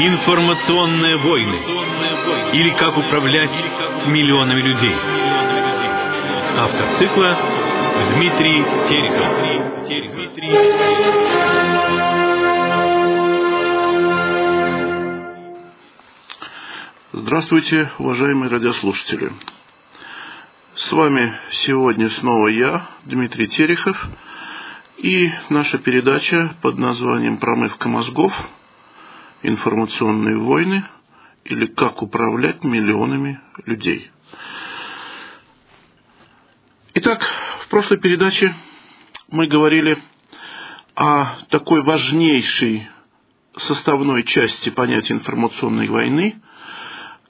Информационные войны. Или как управлять миллионами людей. Автор цикла Дмитрий Терехов. Здравствуйте, уважаемые радиослушатели. С вами сегодня снова я, Дмитрий Терехов, и наша передача под названием «Промывка мозгов. Информационные войны» или «Как управлять миллионами людей». Итак, в прошлой передаче мы говорили о такой важнейшей составной части понятия информационной войны,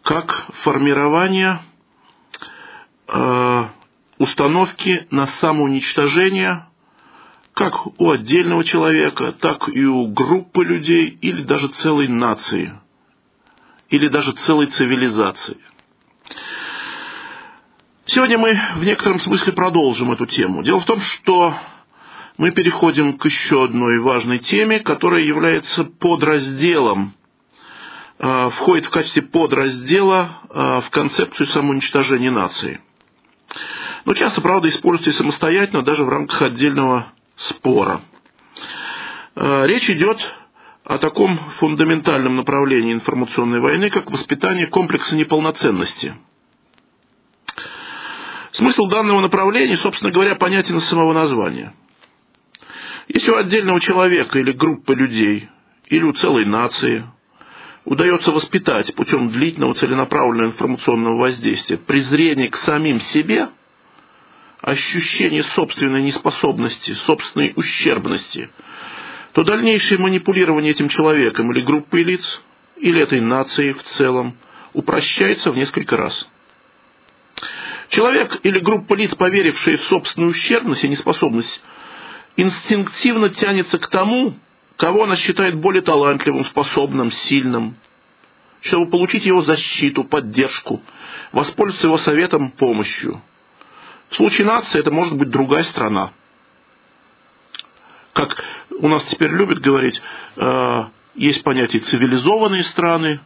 как формирование Э, установки на самоуничтожение как у отдельного человека, так и у группы людей или даже целой нации, или даже целой цивилизации. Сегодня мы в некотором смысле продолжим эту тему. Дело в том, что мы переходим к еще одной важной теме, которая является подразделом, э, входит в качестве подраздела э, в концепцию самоуничтожения нации – но часто, правда, используется и самостоятельно, даже в рамках отдельного спора. Э, речь идет о таком фундаментальном направлении информационной войны, как воспитание комплекса неполноценности. Смысл данного направления, собственно говоря, понятен из самого названия. Если у отдельного человека или группы людей, или у целой нации удается воспитать путем длительного целенаправленного информационного воздействия презрение к самим себе, ощущение собственной неспособности, собственной ущербности, то дальнейшее манипулирование этим человеком или группой лиц, или этой нацией в целом, упрощается в несколько раз. Человек или группа лиц, поверившие в собственную ущербность и неспособность, инстинктивно тянется к тому, кого она считает более талантливым, способным, сильным, чтобы получить его защиту, поддержку, воспользоваться его советом, помощью. В случае нации это может быть другая страна. Как у нас теперь любят говорить, э, есть понятие цивилизованные страны,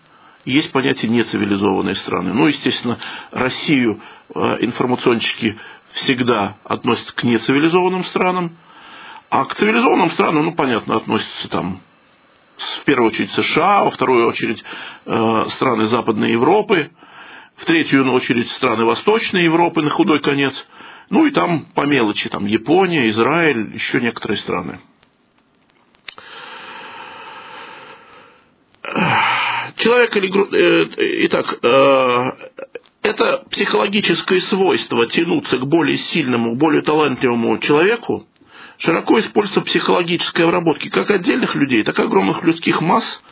есть понятие нецивилизованные страны. Ну, естественно, Россию э, информационщики всегда относят к нецивилизованным странам, а к цивилизованным странам, ну, понятно, относятся там в первую очередь США, во вторую очередь э, страны Западной Европы, в третью очередь страны Восточной Европы на худой конец, ну и там по мелочи, там Япония, Израиль, еще некоторые страны. Человек или. Э, итак, это психологическое свойство тянуться к более сильному, более талантливому человеку, широко используется в психологической обработке как отдельных людей, так и огромных людских масс,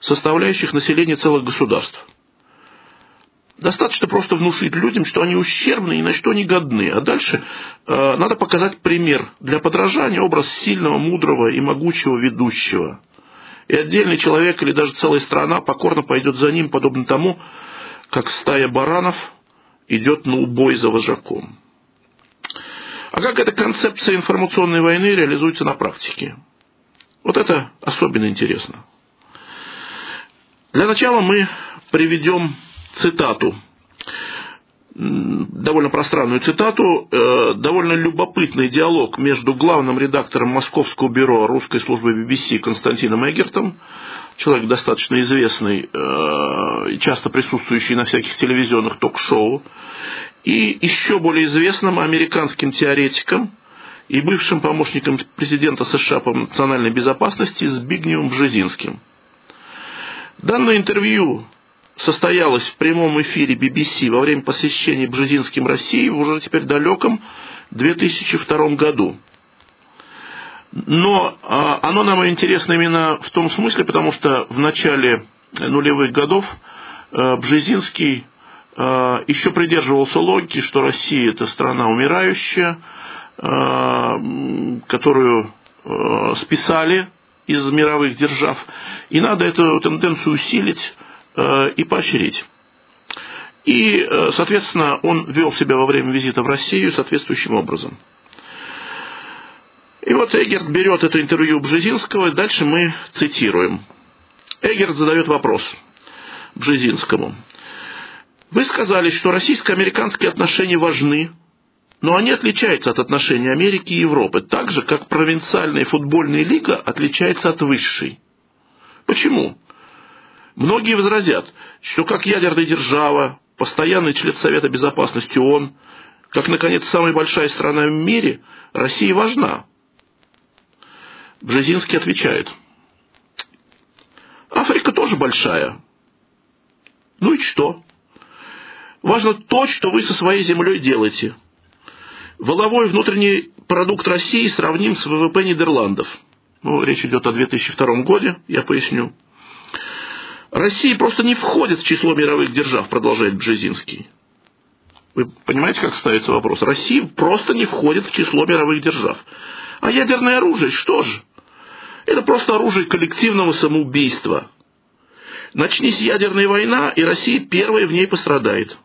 составляющих население целых государств. Достаточно просто внушить людям, что они ущербны и на что они годны. А дальше э, надо показать пример для подражания, образ сильного, мудрого и могучего ведущего. И отдельный человек или даже целая страна покорно пойдет за ним, подобно тому, как стая баранов идет на убой за вожаком. А как эта концепция информационной войны реализуется на практике? Вот это особенно интересно. Для начала мы приведем цитату, довольно пространную цитату, э, довольно любопытный диалог между главным редактором Московского бюро русской службы BBC Константином Эгертом, человек достаточно известный э, часто присутствующий на всяких телевизионных ток-шоу, и еще более известным американским теоретиком и бывшим помощником президента США по национальной безопасности Збигневым Бжезинским. Данное интервью состоялось в прямом эфире BBC во время посещения Бжезинским России в уже теперь далеком 2002 году. Но а, оно нам интересно именно в том смысле, потому что в начале нулевых годов а, Бжезинский Э, еще придерживался логики, что Россия это страна умирающая, э, которую э, списали из мировых держав, и надо эту тенденцию усилить и поощрить. И, соответственно, он вел себя во время визита в Россию соответствующим образом. И вот Эгерт берет это интервью Бжезинского, и дальше мы цитируем. Эггерт задает вопрос Бжезинскому. Вы сказали, что российско-американские отношения важны, но они отличаются от отношений Америки и Европы, так же, как провинциальная футбольная лига отличается от высшей. Почему? Многие возразят, что как ядерная держава, постоянный член Совета Безопасности ООН, как, наконец, самая большая страна в мире, Россия важна. Бжезинский отвечает. Африка тоже большая. Ну и что? Важно то, что вы со своей землей делаете. Воловой внутренний продукт России сравним с ВВП Нидерландов. Ну, речь идет о 2002 году, я поясню. Россия просто не входит в число мировых держав, продолжает Бжезинский. Вы понимаете, как ставится вопрос? Россия просто не входит в число мировых держав. А ядерное оружие, что же? Это просто оружие коллективного самоубийства. Начнись ядерная война, и Россия первая в ней пострадает.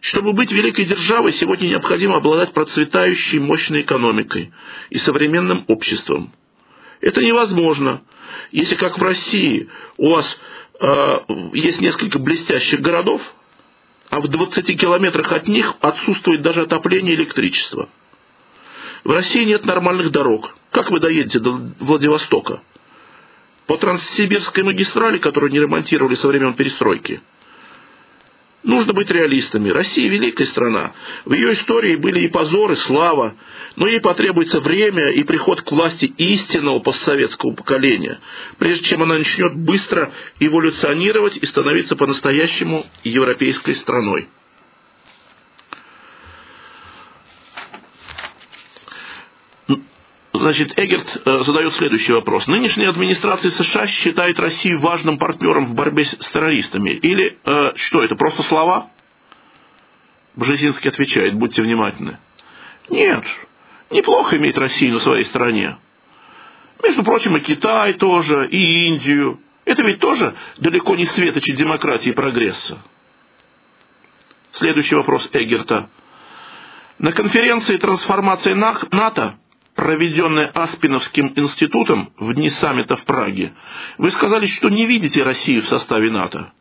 Чтобы быть великой державой, сегодня необходимо обладать процветающей мощной экономикой и современным обществом. Это невозможно, если, как в России, у вас э, есть несколько блестящих городов, а в 20 километрах от них отсутствует даже отопление и электричество. В России нет нормальных дорог. Как вы доедете до Владивостока? По Транссибирской магистрали, которую не ремонтировали со времен перестройки – Нужно быть реалистами. Россия великая страна. В ее истории были и позоры, и слава, но ей потребуется время и приход к власти истинного постсоветского поколения, прежде чем она начнет быстро эволюционировать и становиться по-настоящему европейской страной. Значит, Эггерт э, задает следующий вопрос. Нынешняя администрация США считает Россию важным партнером в борьбе с террористами? Или э, что это, просто слова? Бжезинский отвечает, будьте внимательны. Нет, неплохо иметь Россию на своей стороне. Между прочим, и Китай тоже, и Индию. Это ведь тоже далеко не светочи демократии и прогресса. Следующий вопрос Эггерта. На конференции трансформации НАТО проведенное Аспиновским институтом в дни саммита в Праге, вы сказали, что не видите Россию в составе НАТО.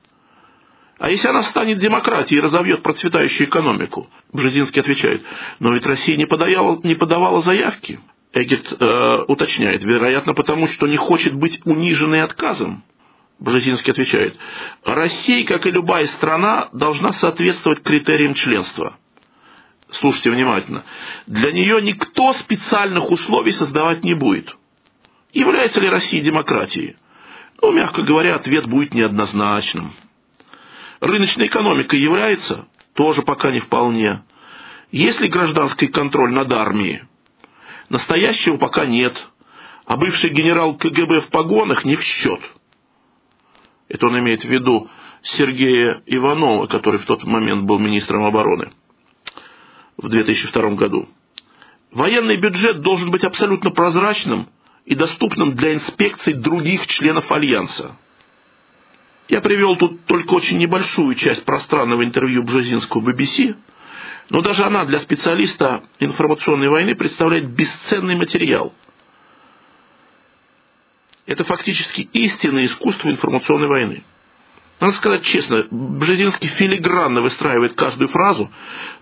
А если она станет демократией и разовьет процветающую экономику? Бжезинский отвечает, но ведь Россия не подавала, не подавала заявки. Эггет э, уточняет, вероятно, потому что не хочет быть униженной отказом. Бжезинский отвечает, Россия, как и любая страна, должна соответствовать критериям членства слушайте внимательно, для нее никто специальных условий создавать не будет. Является ли Россия демократией? Ну, мягко говоря, ответ будет неоднозначным. Рыночная экономика является? Тоже пока не вполне. Есть ли гражданский контроль над армией? Настоящего пока нет. А бывший генерал КГБ в погонах не в счет. Это он имеет в виду Сергея Иванова, который в тот момент был министром обороны в 2002 году. Военный бюджет должен быть абсолютно прозрачным и доступным для инспекций других членов Альянса. Я привел тут только очень небольшую часть пространного интервью Бжезинского BBC, но даже она для специалиста информационной войны представляет бесценный материал. Это фактически истинное искусство информационной войны. Надо сказать честно, Бжезинский филигранно выстраивает каждую фразу,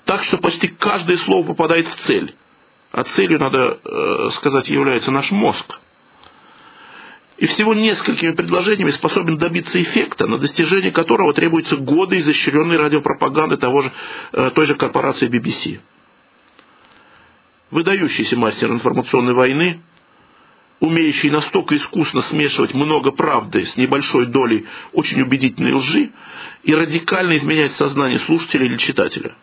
так что почти каждое слово попадает в цель. А целью, надо э, сказать, является наш мозг. И всего несколькими предложениями способен добиться эффекта, на достижение которого требуются годы изощренной радиопропаганды того же, э, той же корпорации BBC. Выдающийся мастер информационной войны – умеющий настолько искусно смешивать много правды с небольшой долей очень убедительной лжи и радикально изменять сознание слушателя или читателя.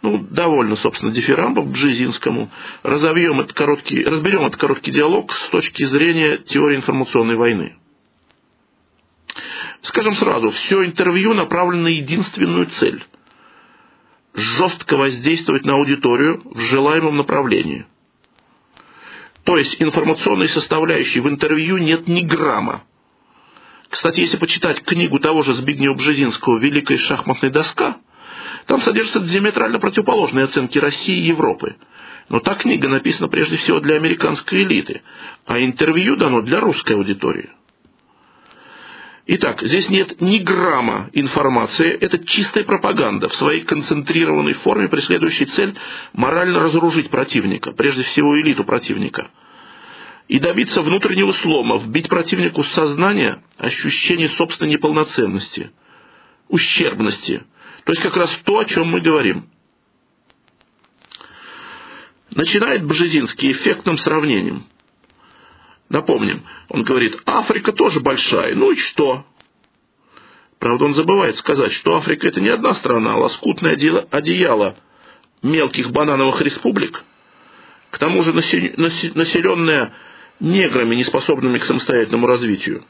Ну, довольно, собственно, дифирамбов Бжезинскому. Разовьем этот короткий, разберем этот короткий диалог с точки зрения теории информационной войны. Скажем сразу, все интервью направлено на единственную цель – жестко воздействовать на аудиторию в желаемом направлении – то есть информационной составляющей в интервью нет ни грамма. Кстати, если почитать книгу того же Збигнева Бжезинского «Великая шахматная доска», там содержатся диаметрально противоположные оценки России и Европы. Но та книга написана прежде всего для американской элиты, а интервью дано для русской аудитории. Итак, здесь нет ни грамма информации, это чистая пропаганда в своей концентрированной форме, преследующей цель морально разоружить противника, прежде всего элиту противника, и добиться внутреннего слома, вбить противнику сознание ощущение собственной неполноценности, ущербности, то есть как раз то, о чем мы говорим. Начинает Бжезинский эффектным сравнением – Напомним, он говорит, Африка тоже большая, ну и что? Правда, он забывает сказать, что Африка это не одна страна, а лоскутное одеяло мелких банановых республик, к тому же населенная неграми, неспособными к самостоятельному развитию.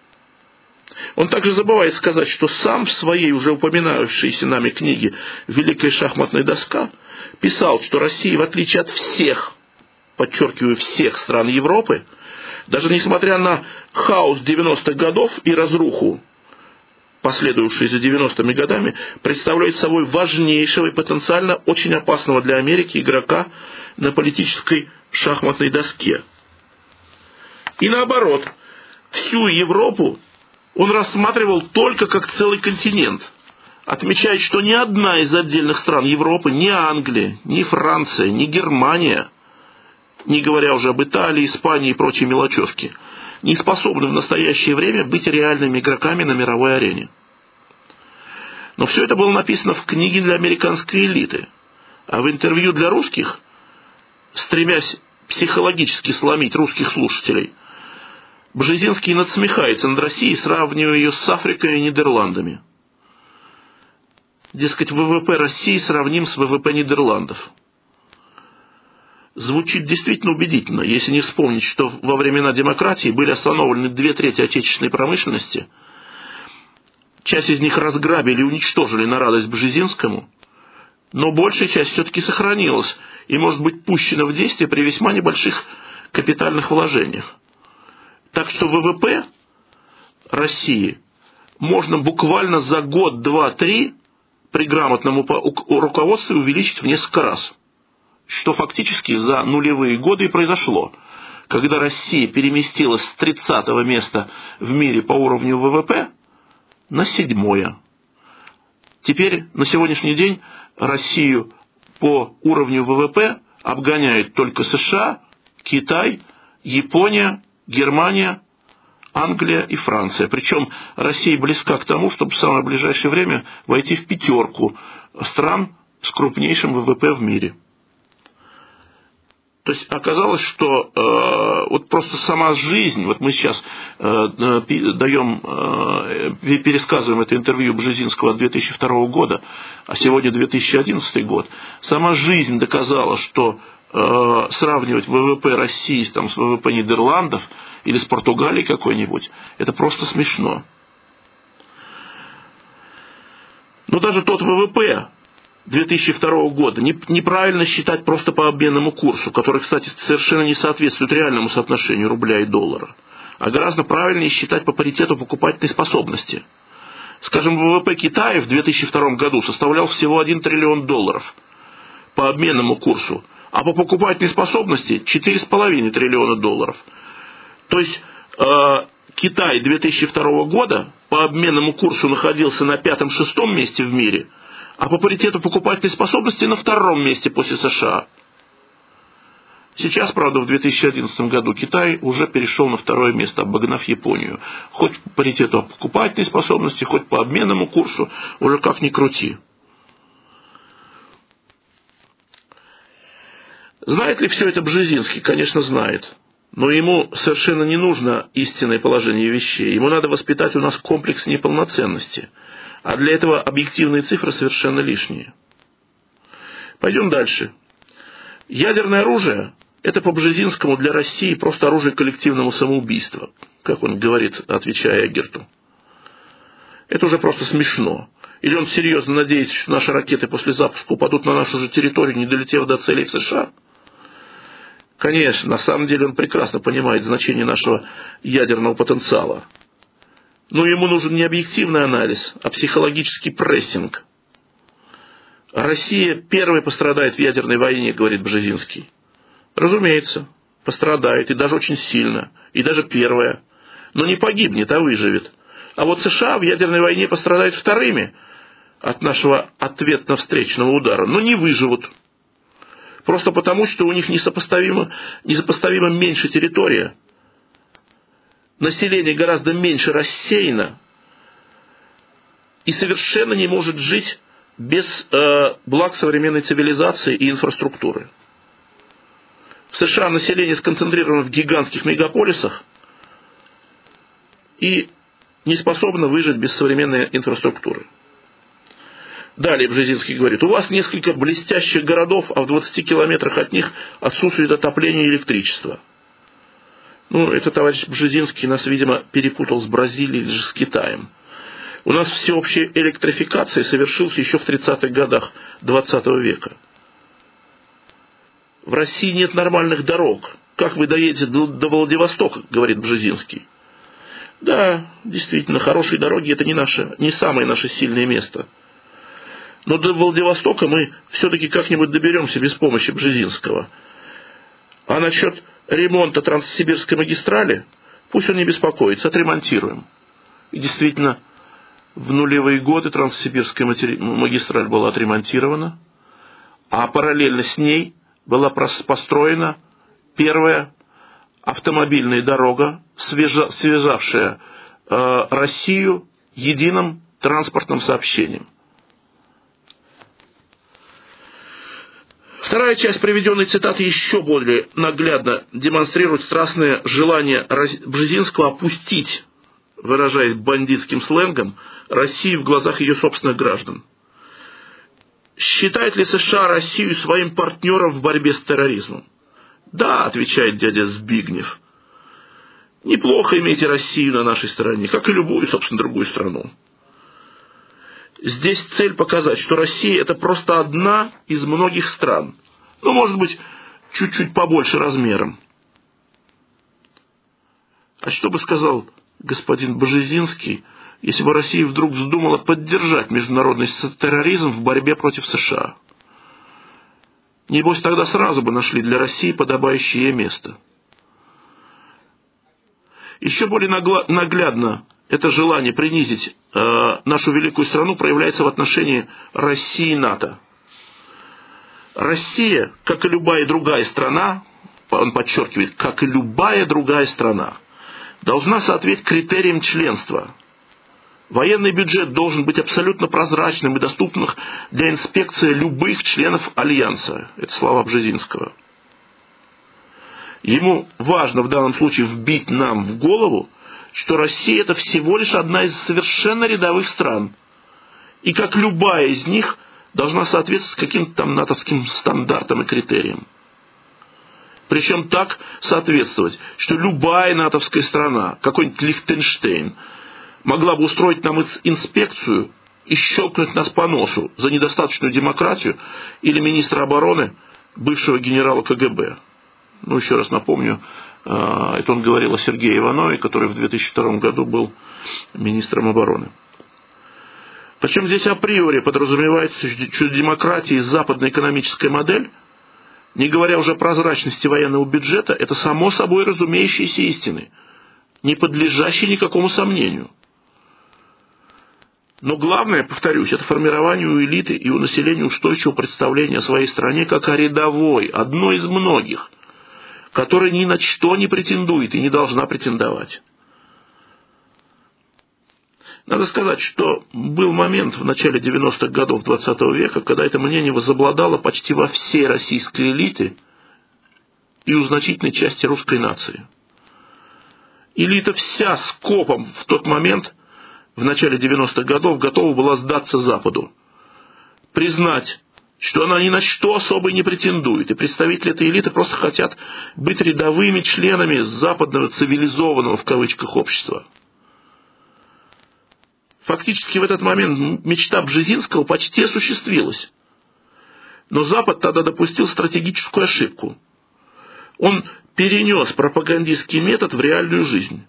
Он также забывает сказать, что сам в своей уже упоминавшейся нами книге «Великая шахматная доска» писал, что Россия, в отличие от всех, подчеркиваю, всех стран Европы, даже несмотря на хаос 90-х годов и разруху, последующие за 90-ми годами, представляет собой важнейшего и потенциально очень опасного для Америки игрока на политической шахматной доске. И наоборот, всю Европу он рассматривал только как целый континент, отмечает, что ни одна из отдельных стран Европы, ни Англия, ни Франция, ни Германия – не говоря уже об Италии, Испании и прочей мелочевке, не способны в настоящее время быть реальными игроками на мировой арене. Но все это было написано в книге для американской элиты, а в интервью для русских, стремясь психологически сломить русских слушателей, Бжезинский надсмехается над Россией, сравнивая ее с Африкой и Нидерландами. Дескать, ВВП России сравним с ВВП Нидерландов – звучит действительно убедительно, если не вспомнить, что во времена демократии были остановлены две трети отечественной промышленности, часть из них разграбили и уничтожили на радость Бжезинскому, но большая часть все-таки сохранилась и может быть пущена в действие при весьма небольших капитальных вложениях. Так что ВВП России можно буквально за год, два, три при грамотном руководстве увеличить в несколько раз – что фактически за нулевые годы и произошло, когда Россия переместилась с 30 места в мире по уровню ВВП на седьмое. Теперь на сегодняшний день Россию по уровню ВВП обгоняют только США, Китай, Япония, Германия, Англия и Франция. Причем Россия близка к тому, чтобы в самое ближайшее время войти в пятерку стран с крупнейшим ВВП в мире. То есть оказалось, что э, вот просто сама жизнь, вот мы сейчас э, э даем, э, пересказываем это интервью Бжезинского от 2002 года, а сегодня 2011 год, сама жизнь доказала, что э, сравнивать ВВП России там, с ВВП Нидерландов или с Португалией какой-нибудь, это просто смешно. Но даже тот ВВП, 2002 года неправильно считать просто по обменному курсу, который, кстати, совершенно не соответствует реальному соотношению рубля и доллара, а гораздо правильнее считать по паритету покупательной способности. Скажем, ВВП Китая в 2002 году составлял всего 1 триллион долларов по обменному курсу, а по покупательной способности 4,5 триллиона долларов. То есть э, Китай 2002 года по обменному курсу находился на пятом-шестом месте в мире – а по паритету покупательной способности на втором месте после США. Сейчас, правда, в 2011 году Китай уже перешел на второе место, обогнав Японию. Хоть по паритету покупательной способности, хоть по обменному курсу, уже как ни крути. Знает ли все это Бжезинский? Конечно, знает. Но ему совершенно не нужно истинное положение вещей. Ему надо воспитать у нас комплекс неполноценности – а для этого объективные цифры совершенно лишние. Пойдем дальше. Ядерное оружие – это по Бжезинскому для России просто оружие коллективного самоубийства, как он говорит, отвечая Герту. Это уже просто смешно. Или он серьезно надеется, что наши ракеты после запуска упадут на нашу же территорию, не долетев до целей в США? Конечно, на самом деле он прекрасно понимает значение нашего ядерного потенциала. Но ему нужен не объективный анализ, а психологический прессинг. Россия первой пострадает в ядерной войне, говорит Бжезинский. Разумеется, пострадает, и даже очень сильно, и даже первая. Но не погибнет, а выживет. А вот США в ядерной войне пострадают вторыми от нашего ответно-встречного удара, но не выживут. Просто потому, что у них несопоставимо, несопоставимо меньше территория. Население гораздо меньше рассеяно и совершенно не может жить без э, благ современной цивилизации и инфраструктуры. В США население сконцентрировано в гигантских мегаполисах и не способно выжить без современной инфраструктуры. Далее Бжезинский говорит, у вас несколько блестящих городов, а в 20 километрах от них отсутствует отопление и электричество. Ну, это товарищ Бжезинский нас, видимо, перепутал с Бразилией или же с Китаем. У нас всеобщая электрификация совершилась еще в 30-х годах 20 века. В России нет нормальных дорог. Как вы доедете до, до Владивостока, говорит Бжезинский. Да, действительно, хорошие дороги это не, наше, не самое наше сильное место. Но до Владивостока мы все-таки как-нибудь доберемся без помощи Бжезинского. А насчет ремонта Транссибирской магистрали, пусть он не беспокоится, отремонтируем. И действительно, в нулевые годы Транссибирская магистраль была отремонтирована, а параллельно с ней была построена первая автомобильная дорога, связавшая э, Россию единым транспортным сообщением. Вторая часть приведенной цитаты еще более наглядно демонстрирует страстное желание Бжезинского опустить, выражаясь бандитским сленгом, Россию в глазах ее собственных граждан. Считает ли США Россию своим партнером в борьбе с терроризмом? Да, отвечает дядя Збигнев. Неплохо иметь Россию на нашей стороне, как и любую, собственно, другую страну. Здесь цель показать, что Россия это просто одна из многих стран. Ну, может быть, чуть-чуть побольше размером. А что бы сказал господин Божезинский, если бы Россия вдруг вздумала поддержать международный терроризм в борьбе против США? Небось, тогда сразу бы нашли для России подобающее место. Еще более наглядно это желание принизить э, нашу великую страну проявляется в отношении России и НАТО. Россия, как и любая другая страна, он подчеркивает, как и любая другая страна, должна соответствовать критериям членства. Военный бюджет должен быть абсолютно прозрачным и доступным для инспекции любых членов Альянса. Это слова Бжезинского. Ему важно в данном случае вбить нам в голову, что Россия это всего лишь одна из совершенно рядовых стран. И как любая из них должна соответствовать каким-то там натовским стандартам и критериям. Причем так соответствовать, что любая натовская страна, какой-нибудь Лихтенштейн, могла бы устроить нам инспекцию и щелкнуть нас по носу за недостаточную демократию или министра обороны бывшего генерала КГБ. Ну, еще раз напомню, а, это он говорил о Сергее Иванове, который в 2002 году был министром обороны. Причем здесь априори подразумевается, демократия и западная экономическая модель, не говоря уже о прозрачности военного бюджета, это само собой разумеющиеся истины, не подлежащие никакому сомнению. Но главное, повторюсь, это формирование у элиты и у населения устойчивого представления о своей стране как о рядовой, одной из многих, которая ни на что не претендует и не должна претендовать. Надо сказать, что был момент в начале 90-х годов 20 века, когда это мнение возобладало почти во всей российской элите и у значительной части русской нации. Элита вся скопом в тот момент в начале 90-х годов готова была сдаться Западу. Признать, что она ни на что особо не претендует, и представители этой элиты просто хотят быть рядовыми членами западного цивилизованного в кавычках общества. Фактически в этот момент мечта Бжезинского почти осуществилась. Но Запад тогда допустил стратегическую ошибку. Он перенес пропагандистский метод в реальную жизнь.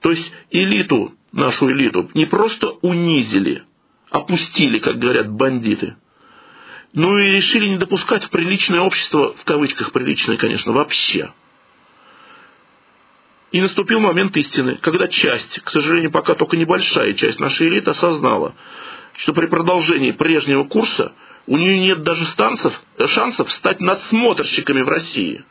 То есть элиту нашу элиту не просто унизили, опустили, как говорят бандиты, но и решили не допускать в приличное общество, в кавычках приличное, конечно, вообще. И наступил момент истины, когда часть, к сожалению, пока только небольшая часть нашей элиты осознала, что при продолжении прежнего курса у нее нет даже станцев, шансов стать надсмотрщиками в России.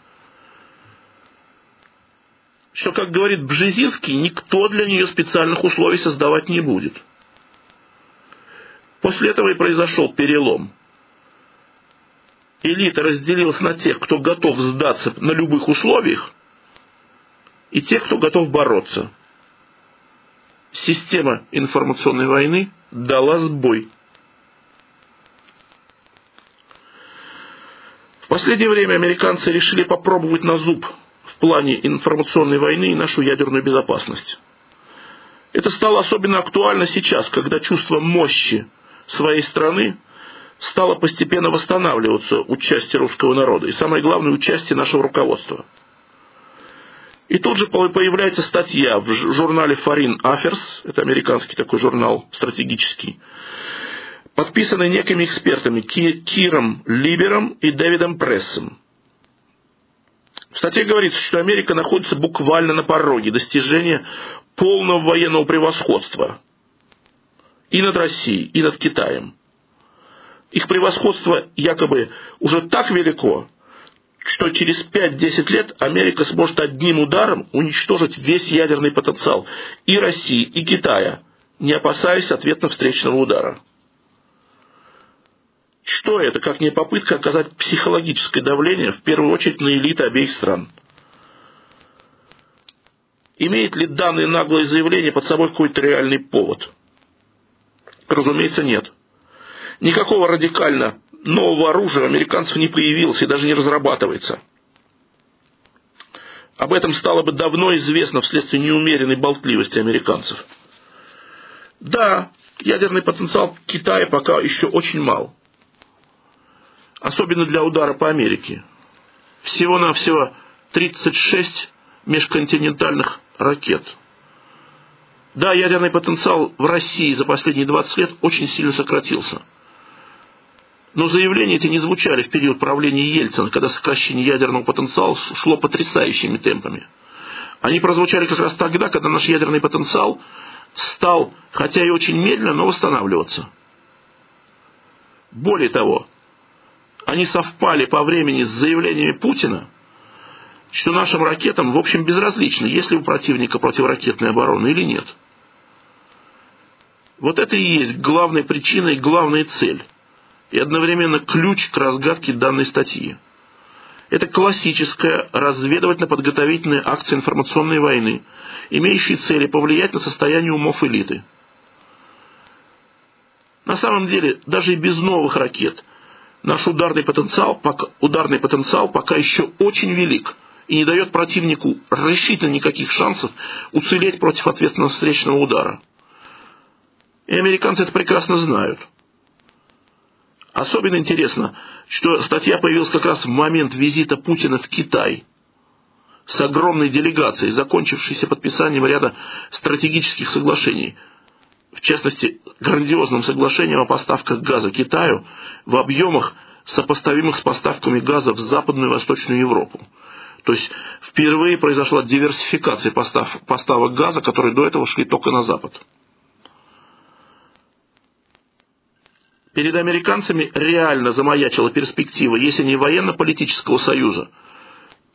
Что, как говорит Бжезинский, никто для нее специальных условий создавать не будет. После этого и произошел перелом. Элита разделилась на тех, кто готов сдаться на любых условиях, и тех, кто готов бороться. Система информационной войны дала сбой. В последнее время американцы решили попробовать на зуб в плане информационной войны и нашу ядерную безопасность. Это стало особенно актуально сейчас, когда чувство мощи своей страны стало постепенно восстанавливаться участие русского народа и, самое главное, участие нашего руководства – и тут же появляется статья в журнале Foreign Affairs, это американский такой журнал стратегический, подписанный некими экспертами Киром Либером и Дэвидом Прессом. В статье говорится, что Америка находится буквально на пороге достижения полного военного превосходства и над Россией, и над Китаем. Их превосходство якобы уже так велико, что через 5-10 лет Америка сможет одним ударом уничтожить весь ядерный потенциал и России, и Китая, не опасаясь ответно встречного удара. Что это, как не попытка оказать психологическое давление, в первую очередь, на элиты обеих стран? Имеет ли данное наглое заявление под собой какой-то реальный повод? Разумеется, нет. Никакого радикально нового оружия у американцев не появилось и даже не разрабатывается. Об этом стало бы давно известно вследствие неумеренной болтливости американцев. Да, ядерный потенциал Китая пока еще очень мал. Особенно для удара по Америке. Всего-навсего 36 межконтинентальных ракет. Да, ядерный потенциал в России за последние 20 лет очень сильно сократился – но заявления эти не звучали в период правления Ельцина, когда сокращение ядерного потенциала шло потрясающими темпами. Они прозвучали как раз тогда, когда наш ядерный потенциал стал, хотя и очень медленно, но восстанавливаться. Более того, они совпали по времени с заявлениями Путина, что нашим ракетам, в общем, безразлично, есть ли у противника противоракетная оборона или нет. Вот это и есть главная причина и главная цель – и одновременно ключ к разгадке данной статьи. Это классическая разведывательно-подготовительная акция информационной войны, имеющая цели повлиять на состояние умов элиты. На самом деле, даже и без новых ракет, наш ударный потенциал, ударный потенциал пока еще очень велик и не дает противнику решительно никаких шансов уцелеть против ответственного встречного удара. И американцы это прекрасно знают – Особенно интересно, что статья появилась как раз в момент визита Путина в Китай с огромной делегацией, закончившейся подписанием ряда стратегических соглашений, в частности, грандиозным соглашением о поставках газа Китаю в объемах, сопоставимых с поставками газа в Западную и Восточную Европу. То есть впервые произошла диверсификация постав, поставок газа, которые до этого шли только на Запад. Перед американцами реально замаячила перспектива, если не военно-политического союза,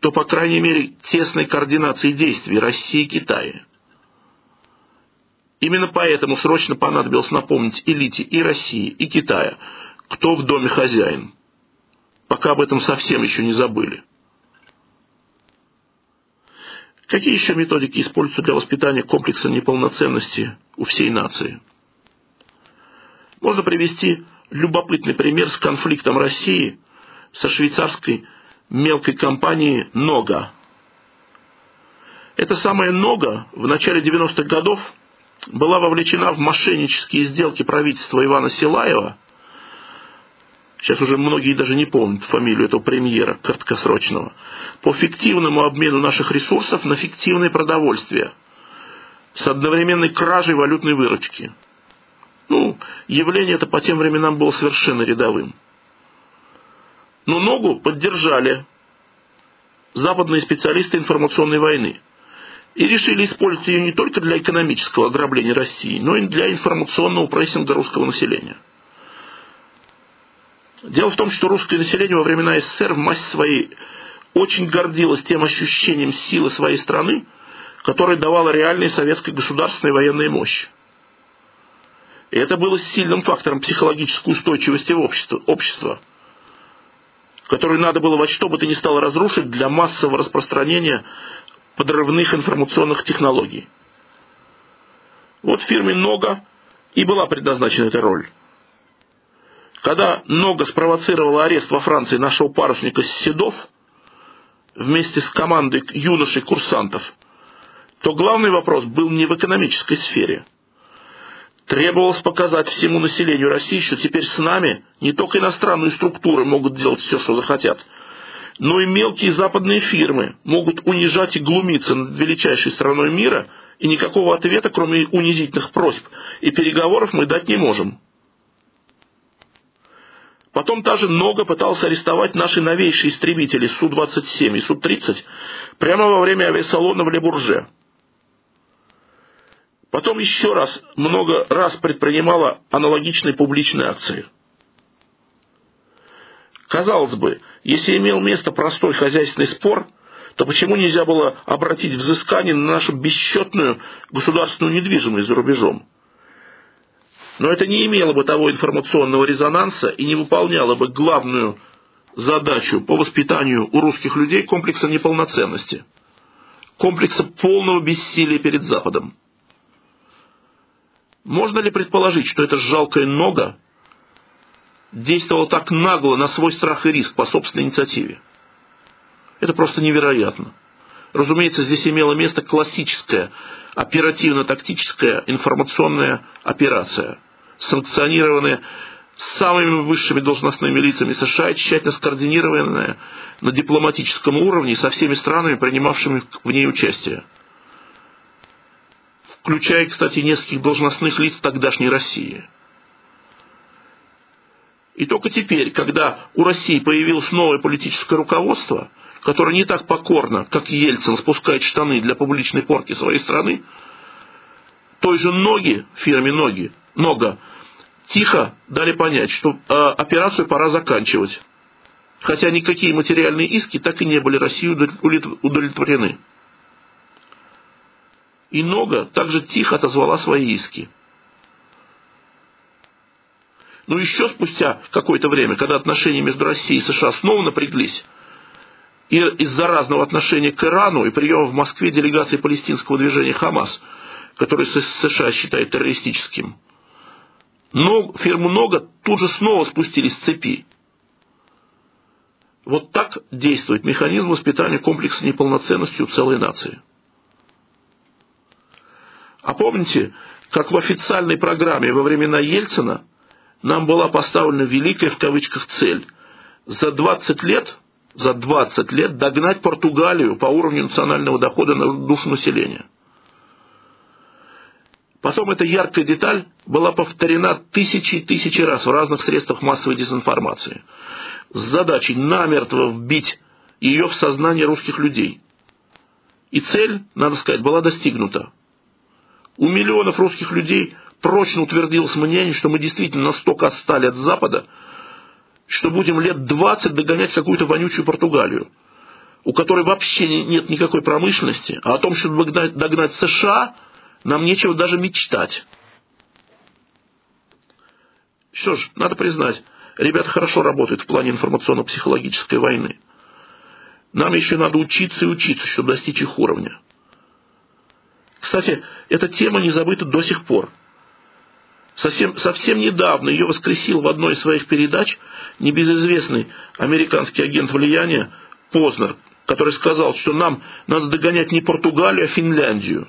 то, по крайней мере, тесной координации действий России и Китая. Именно поэтому срочно понадобилось напомнить элите и России, и Китая, кто в доме хозяин, пока об этом совсем еще не забыли. Какие еще методики используются для воспитания комплекса неполноценности у всей нации? Можно привести любопытный пример с конфликтом России со швейцарской мелкой компанией «Нога». Эта самая «Нога» в начале 90-х годов была вовлечена в мошеннические сделки правительства Ивана Силаева. Сейчас уже многие даже не помнят фамилию этого премьера краткосрочного. По фиктивному обмену наших ресурсов на фиктивное продовольствие с одновременной кражей валютной выручки – ну, явление это по тем временам было совершенно рядовым. Но ногу поддержали западные специалисты информационной войны. и решили использовать ее не только для экономического ограбления России, но и для информационного прессинга русского населения. Дело в том, что русское население во времена СССР в массе своей очень гордилось тем ощущением силы своей страны, которое давало реальной советской государственной военной мощи. И это было сильным фактором психологической устойчивости в общество, общества, которую надо было во что бы то ни стало разрушить для массового распространения подрывных информационных технологий. Вот фирме «Нога» и была предназначена эта роль. Когда Нога спровоцировала арест во Франции нашего парусника Седов вместе с командой юношей-курсантов, то главный вопрос был не в экономической сфере. Требовалось показать всему населению России, что теперь с нами не только иностранные структуры могут делать все, что захотят – но и мелкие западные фирмы могут унижать и глумиться над величайшей страной мира, и никакого ответа, кроме унизительных просьб и переговоров, мы дать не можем. Потом та же Нога пытался арестовать наши новейшие истребители Су-27 и Су-30 прямо во время авиасалона в Лебурже. Потом еще раз, много раз предпринимала аналогичные публичные акции. Казалось бы, если имел место простой хозяйственный спор, то почему нельзя было обратить взыскание на нашу бесчетную государственную недвижимость за рубежом? Но это не имело бы того информационного резонанса и не выполняло бы главную задачу по воспитанию у русских людей комплекса неполноценности, комплекса полного бессилия перед Западом. Можно ли предположить, что это жалкая нога действовал так нагло на свой страх и риск по собственной инициативе. Это просто невероятно. Разумеется, здесь имела место классическая оперативно-тактическая информационная операция, санкционированная самыми высшими должностными лицами США и тщательно скоординированная на дипломатическом уровне со всеми странами, принимавшими в ней участие. Включая, кстати, нескольких должностных лиц тогдашней России – и только теперь, когда у России появилось новое политическое руководство, которое не так покорно, как Ельцин, спускает штаны для публичной порки своей страны, той же ноги, фирме ноги, нога, тихо дали понять, что э, операцию пора заканчивать. Хотя никакие материальные иски так и не были России удовлетворены. И Нога также тихо отозвала свои иски. Но еще спустя какое-то время, когда отношения между Россией и США снова напряглись, и из-за разного отношения к Ирану и приема в Москве делегации палестинского движения «Хамас», который США считает террористическим, но фирму «Нога» тут же снова спустили с цепи. Вот так действует механизм воспитания комплекса неполноценностью целой нации. А помните, как в официальной программе во времена Ельцина – нам была поставлена великая в кавычках цель за 20 лет, за 20 лет догнать Португалию по уровню национального дохода на душу населения. Потом эта яркая деталь была повторена тысячи и тысячи раз в разных средствах массовой дезинформации с задачей намертво вбить ее в сознание русских людей. И цель, надо сказать, была достигнута. У миллионов русских людей прочно утвердилось мнение, что мы действительно настолько отстали от Запада, что будем лет 20 догонять какую-то вонючую Португалию, у которой вообще нет никакой промышленности, а о том, чтобы догнать, США, нам нечего даже мечтать. Что ж, надо признать, ребята хорошо работают в плане информационно-психологической войны. Нам еще надо учиться и учиться, чтобы достичь их уровня. Кстати, эта тема не забыта до сих пор – Совсем, совсем недавно ее воскресил в одной из своих передач небезызвестный американский агент влияния Познер, который сказал, что нам надо догонять не Португалию, а Финляндию.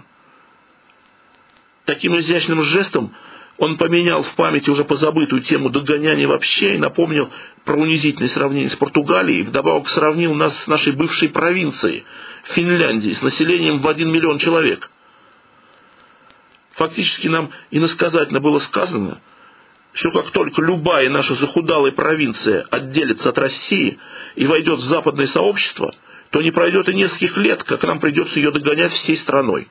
Таким изящным жестом он поменял в памяти уже позабытую тему догоняния вообще и напомнил про унизительное сравнение с Португалией, и вдобавок сравнил нас с нашей бывшей провинцией, Финляндией, с населением в один миллион человек. Фактически нам иносказательно было сказано, что как только любая наша захудалая провинция отделится от России и войдет в западное сообщество, то не пройдет и нескольких лет, как нам придется ее догонять всей страной.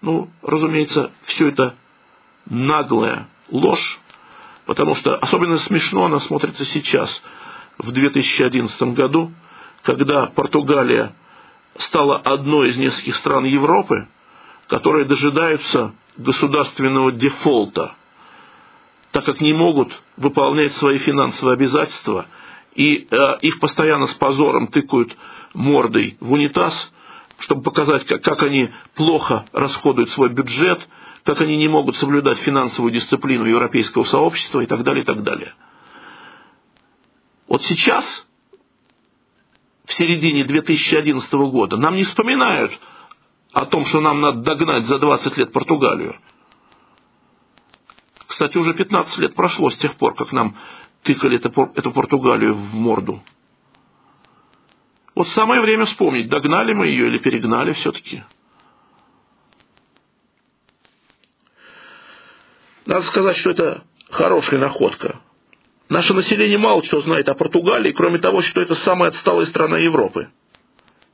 Ну, разумеется, все это наглая ложь, потому что особенно смешно она смотрится сейчас, в 2011 году, когда Португалия стала одной из нескольких стран Европы, которые дожидаются государственного дефолта, так как не могут выполнять свои финансовые обязательства, и э, их постоянно с позором тыкают мордой в унитаз, чтобы показать, как, как они плохо расходуют свой бюджет, как они не могут соблюдать финансовую дисциплину европейского сообщества и так далее, и так далее. Вот сейчас, в середине 2011 года, нам не вспоминают о том, что нам надо догнать за 20 лет Португалию. Кстати, уже 15 лет прошло с тех пор, как нам тыкали эту Португалию в морду. Вот самое время вспомнить, догнали мы ее или перегнали все-таки. Надо сказать, что это хорошая находка. Наше население мало что знает о Португалии, кроме того, что это самая отсталая страна Европы.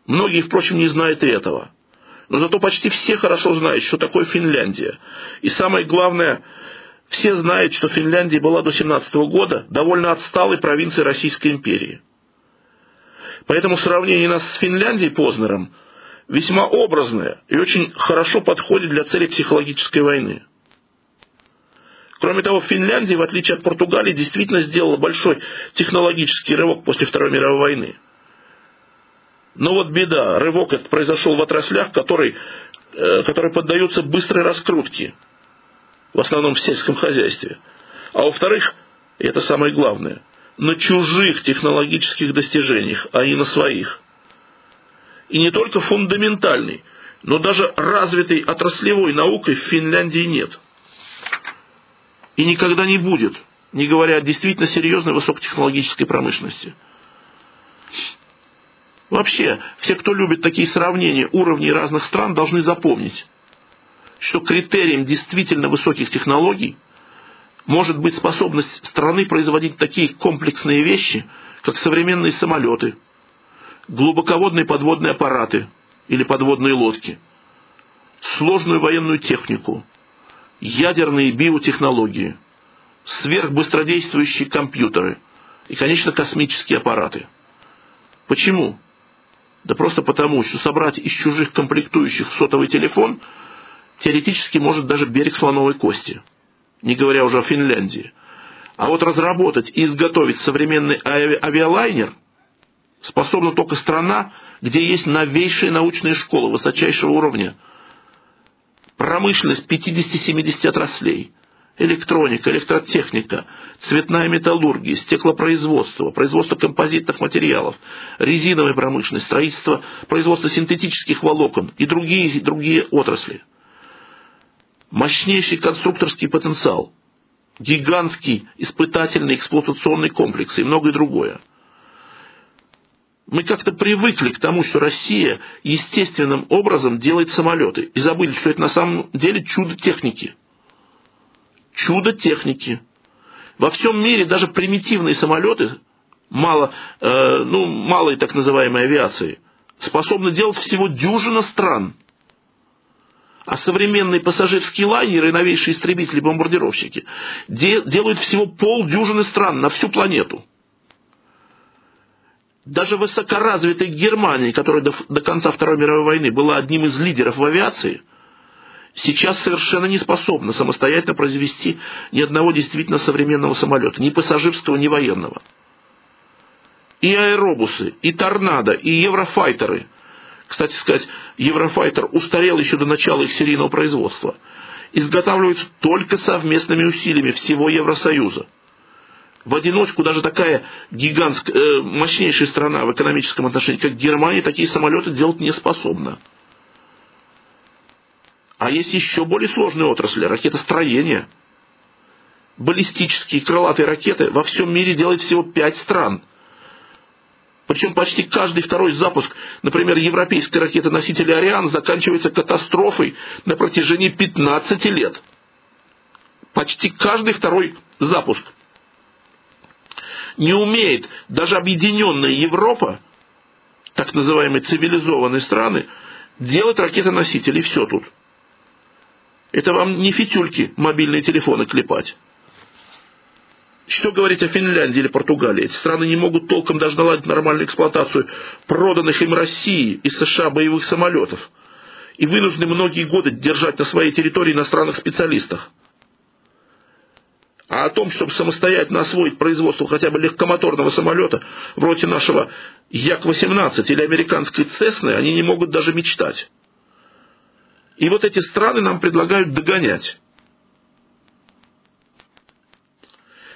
Многие, впрочем, не знают и этого но зато почти все хорошо знают, что такое Финляндия. И самое главное, все знают, что Финляндия была до 17 года довольно отсталой провинцией Российской империи. Поэтому сравнение нас с Финляндией Познером весьма образное и очень хорошо подходит для цели психологической войны. Кроме того, Финляндия, в отличие от Португалии, действительно сделала большой технологический рывок после Второй мировой войны – но вот беда, рывок этот произошел в отраслях, которые, э, которые поддаются быстрой раскрутке, в основном в сельском хозяйстве. А во-вторых, и это самое главное, на чужих технологических достижениях, а не на своих. И не только фундаментальной, но даже развитой отраслевой наукой в Финляндии нет. И никогда не будет, не говоря о действительно серьезной высокотехнологической промышленности. Вообще, все, кто любит такие сравнения уровней разных стран, должны запомнить, что критерием действительно высоких технологий может быть способность страны производить такие комплексные вещи, как современные самолеты, глубоководные подводные аппараты или подводные лодки, сложную военную технику, ядерные биотехнологии, сверхбыстродействующие компьютеры и, конечно, космические аппараты. Почему? Да просто потому, что собрать из чужих комплектующих сотовый телефон теоретически может даже берег слоновой кости, не говоря уже о Финляндии. А вот разработать и изготовить современный авиалайнер способна только страна, где есть новейшие научные школы высочайшего уровня, промышленность 50-70 отраслей – электроника, электротехника, цветная металлургия, стеклопроизводство, производство композитных материалов, резиновая промышленность, строительство, производство синтетических волокон и другие, другие отрасли. Мощнейший конструкторский потенциал, гигантский испытательный эксплуатационный комплекс и многое другое. Мы как-то привыкли к тому, что Россия естественным образом делает самолеты и забыли, что это на самом деле чудо техники – чудо техники. Во всем мире даже примитивные самолеты, мало, э, ну, малой так называемой авиации, способны делать всего дюжина стран. А современные пассажирские лайнеры и новейшие истребители-бомбардировщики де, делают всего полдюжины стран на всю планету. Даже высокоразвитая Германия, которая до, до конца Второй мировой войны была одним из лидеров в авиации – сейчас совершенно не способна самостоятельно произвести ни одного действительно современного самолета, ни пассажирского, ни военного. И аэробусы, и торнадо, и еврофайтеры. Кстати сказать, еврофайтер устарел еще до начала их серийного производства. Изготавливаются только совместными усилиями всего Евросоюза. В одиночку даже такая гигантская, э, мощнейшая страна в экономическом отношении, как Германия, такие самолеты делать не способна. А есть еще более сложные отрасли – ракетостроение. Баллистические крылатые ракеты во всем мире делает всего пять стран. Причем почти каждый второй запуск, например, европейской ракеты-носителя «Ариан» заканчивается катастрофой на протяжении 15 лет. Почти каждый второй запуск. Не умеет даже объединенная Европа так называемые цивилизованные страны, делать ракетоносители, и все тут. Это вам не фитюльки мобильные телефоны клепать. Что говорить о Финляндии или Португалии? Эти страны не могут толком даже наладить нормальную эксплуатацию проданных им России и США боевых самолетов. И вынуждены многие годы держать на своей территории иностранных специалистов. А о том, чтобы самостоятельно освоить производство хотя бы легкомоторного самолета, вроде нашего Як-18 или американской Цесны, они не могут даже мечтать. И вот эти страны нам предлагают догонять.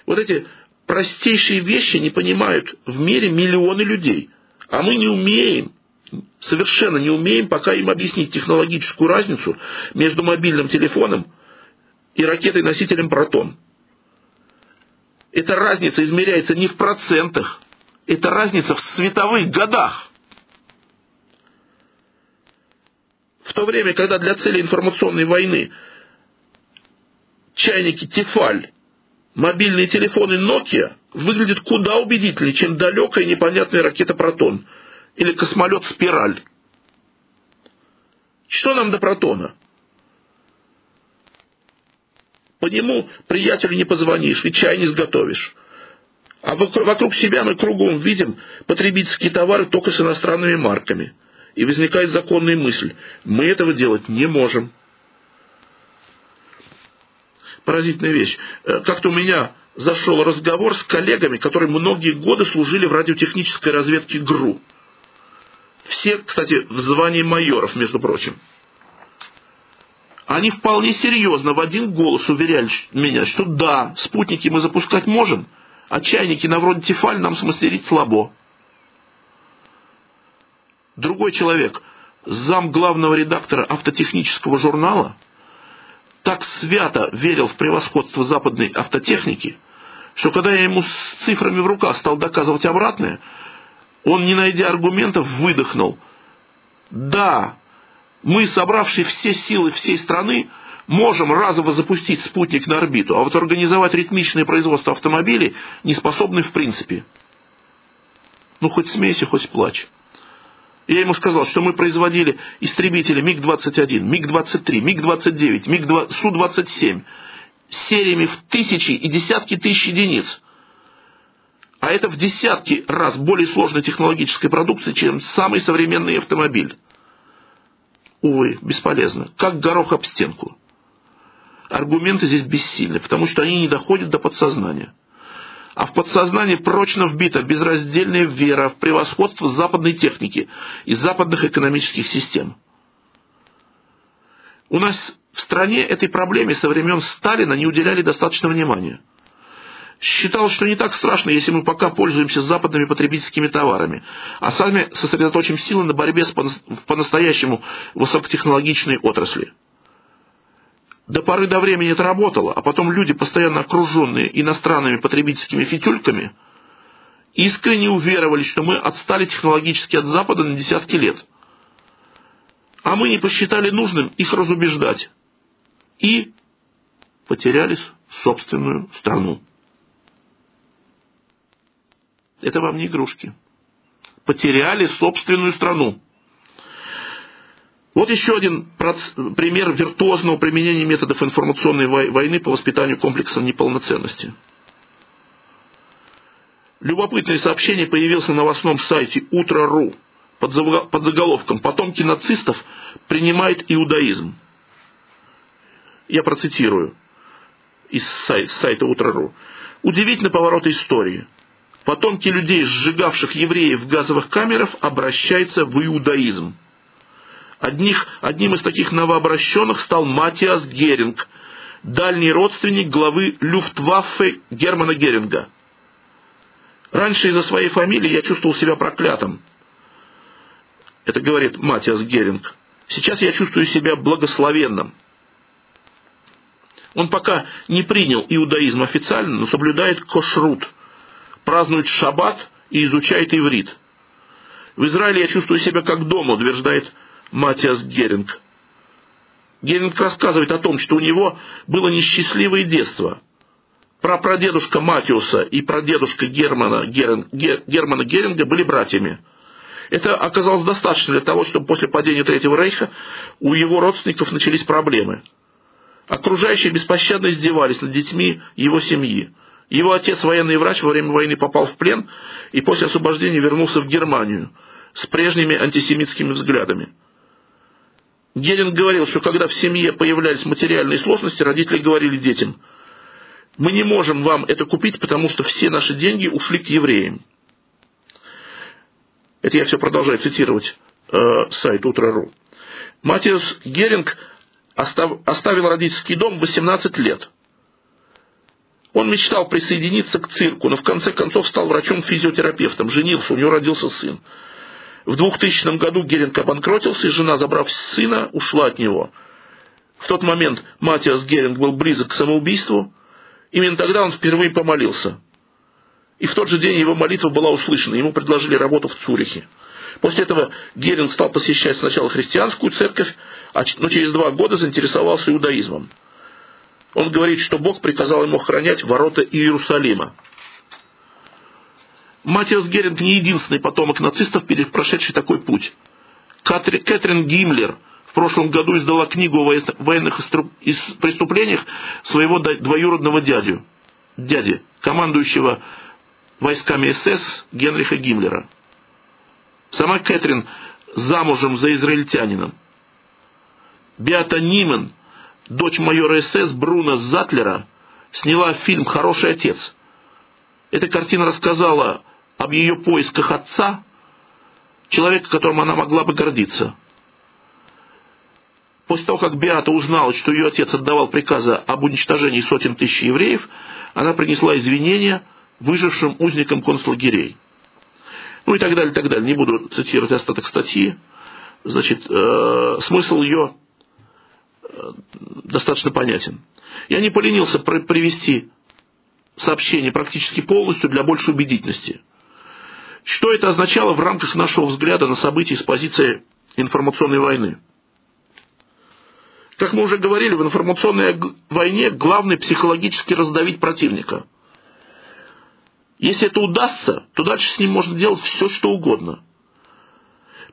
Вот эти простейшие вещи не понимают в мире миллионы людей. А мы не умеем, совершенно не умеем пока им объяснить технологическую разницу между мобильным телефоном и ракетой-носителем «Протон». Эта разница измеряется не в процентах, это разница в световых годах. То время, когда для цели информационной войны чайники Тефаль, мобильные телефоны Nokia выглядят куда убедительнее, чем далекая непонятная ракета Протон или космолет Спираль. Что нам до Протона? По нему приятелю не позвонишь и чай не сготовишь. А вокруг себя мы кругом видим потребительские товары только с иностранными марками. И возникает законная мысль, мы этого делать не можем. Поразительная вещь. Э, как-то у меня зашел разговор с коллегами, которые многие годы служили в радиотехнической разведке ГРУ. Все, кстати, в звании майоров, между прочим. Они вполне серьезно в один голос уверяли меня, что да, спутники мы запускать можем, а чайники на вроде Тефаль нам смастерить слабо. Другой человек, зам главного редактора автотехнического журнала, так свято верил в превосходство западной автотехники, что когда я ему с цифрами в руках стал доказывать обратное, он, не найдя аргументов, выдохнул. Да, мы, собравшие все силы всей страны, можем разово запустить спутник на орбиту, а вот организовать ритмичное производство автомобилей не способны в принципе. Ну, хоть смейся, хоть плачь. Я ему сказал, что мы производили истребители МиГ-21, МиГ-23, МиГ-29, МиГ Су-27 сериями в тысячи и десятки тысяч единиц. А это в десятки раз более сложной технологической продукции, чем самый современный автомобиль. Увы, бесполезно. Как горох об стенку. Аргументы здесь бессильны, потому что они не доходят до подсознания. А в подсознании прочно вбита безраздельная вера в превосходство западной техники и западных экономических систем. У нас в стране этой проблеме со времен Сталина не уделяли достаточно внимания – считал, что не так страшно, если мы пока пользуемся западными потребительскими товарами, а сами сосредоточим силы на борьбе с по-настоящему высокотехнологичной отрасли. До поры до времени это работало, а потом люди, постоянно окруженные иностранными потребительскими фитюльками, искренне уверовали, что мы отстали технологически от Запада на десятки лет. А мы не посчитали нужным их разубеждать. И потеряли собственную страну. Это вам не игрушки. Потеряли собственную страну. Вот еще один пример виртуозного применения методов информационной войны по воспитанию комплекса неполноценности. Любопытное сообщение появилось на новостном сайте «Утро.ру» под заголовком «Потомки нацистов принимают иудаизм». Я процитирую из сайта «Утро.ру». Удивительный поворот истории – потомки людей, сжигавших евреев в газовых камерах, обращаются в иудаизм. Одних, одним из таких новообращенных стал Матиас Геринг, дальний родственник главы Люфтваффе Германа Геринга. Раньше из-за своей фамилии я чувствовал себя проклятым. Это говорит Матиас Геринг. Сейчас я чувствую себя благословенным. Он пока не принял иудаизм официально, но соблюдает кошрут – празднует шаббат и изучает иврит. В Израиле я чувствую себя как дома, утверждает Матиас Геринг. Геринг рассказывает о том, что у него было несчастливое детство. Про прадедушка Матиуса и прадедушка Германа, Геринг, Германа Геринга были братьями. Это оказалось достаточно для того, чтобы после падения Третьего Рейха у его родственников начались проблемы. Окружающие беспощадно издевались над детьми его семьи. Его отец, военный врач, во время войны попал в плен и после освобождения вернулся в Германию с прежними антисемитскими взглядами. Геринг говорил, что когда в семье появлялись материальные сложности, родители говорили детям, мы не можем вам это купить, потому что все наши деньги ушли к евреям. Это я все продолжаю цитировать э, сайт Утро.ру. Матиас Геринг остав, оставил родительский дом в 18 лет. Он мечтал присоединиться к цирку, но в конце концов стал врачом-физиотерапевтом, женился, у него родился сын. В 2000 году Геринг обанкротился, и жена, забрав сына, ушла от него. В тот момент Матиас Геринг был близок к самоубийству. Именно тогда он впервые помолился. И в тот же день его молитва была услышана. Ему предложили работу в Цюрихе. После этого Геринг стал посещать сначала христианскую церковь, а но через два года заинтересовался иудаизмом. Он говорит, что Бог приказал ему охранять ворота Иерусалима. Матиас Геринг не единственный потомок нацистов, прошедший такой путь. Кэтрин Гиммлер в прошлом году издала книгу о военных преступлениях своего двоюродного дядю, дяди, командующего войсками СС Генриха Гиммлера. Сама Кэтрин замужем за израильтянином. Беата Нимен, дочь майора СС Бруна Затлера, сняла фильм «Хороший отец». Эта картина рассказала об ее поисках отца, человека, которым она могла бы гордиться. После того, как Биата узнала, что ее отец отдавал приказы об уничтожении сотен тысяч евреев, она принесла извинения выжившим узникам концлагерей. Ну и так далее, так далее. Не буду цитировать остаток статьи. Значит, э, смысл ее э, достаточно понятен. Я не поленился привести сообщение практически полностью для большей убедительности – что это означало в рамках нашего взгляда на события с позиции информационной войны? Как мы уже говорили, в информационной войне главное психологически раздавить противника. Если это удастся, то дальше с ним можно делать все, что угодно.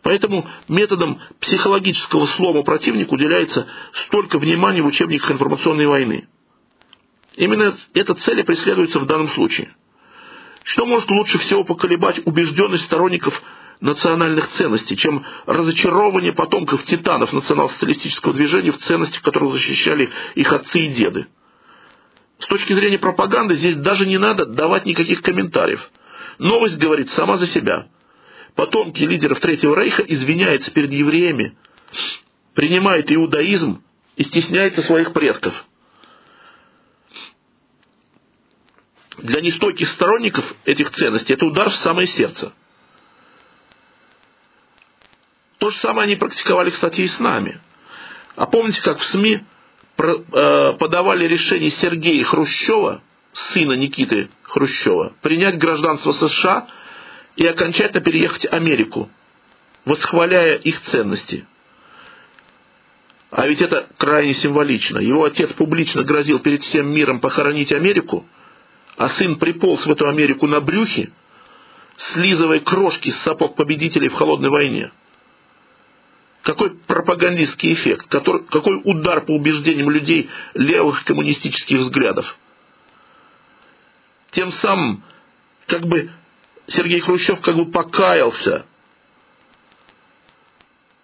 Поэтому методом психологического слома противника уделяется столько внимания в учебниках информационной войны. Именно эта цель преследуется в данном случае – что может лучше всего поколебать убежденность сторонников национальных ценностей, чем разочарование потомков титанов национал-социалистического движения в ценностях, которые защищали их отцы и деды? С точки зрения пропаганды здесь даже не надо давать никаких комментариев. Новость говорит сама за себя. Потомки лидеров Третьего Рейха извиняются перед евреями, принимают иудаизм и стесняются своих предков – для нестойких сторонников этих ценностей это удар в самое сердце. То же самое они практиковали, кстати, и с нами. А помните, как в СМИ э, подавали решение Сергея Хрущева, сына Никиты Хрущева, принять гражданство США и окончательно переехать в Америку, восхваляя их ценности. А ведь это крайне символично. Его отец публично грозил перед всем миром похоронить Америку – а сын приполз в эту Америку на брюхе, слизывая крошки с сапог победителей в холодной войне. Какой пропагандистский эффект, который, какой удар по убеждениям людей левых коммунистических взглядов. Тем самым, как бы Сергей Хрущев как бы покаялся,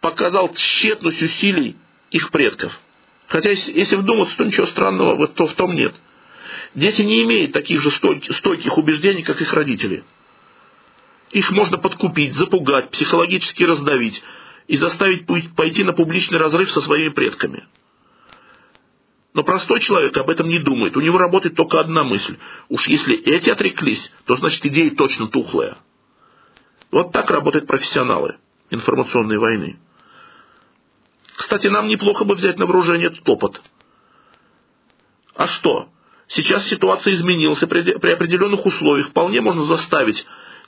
показал тщетность усилий их предков. Хотя, если вдуматься, то ничего странного в том нет – Дети не имеют таких же стойких убеждений, как их родители. Их можно подкупить, запугать, психологически раздавить и заставить пойти на публичный разрыв со своими предками. Но простой человек об этом не думает. У него работает только одна мысль. Уж если эти отреклись, то значит идея точно тухлая. Вот так работают профессионалы информационной войны. Кстати, нам неплохо бы взять на вооружение этот опыт. А что? Сейчас ситуация изменилась, и при определенных условиях вполне можно заставить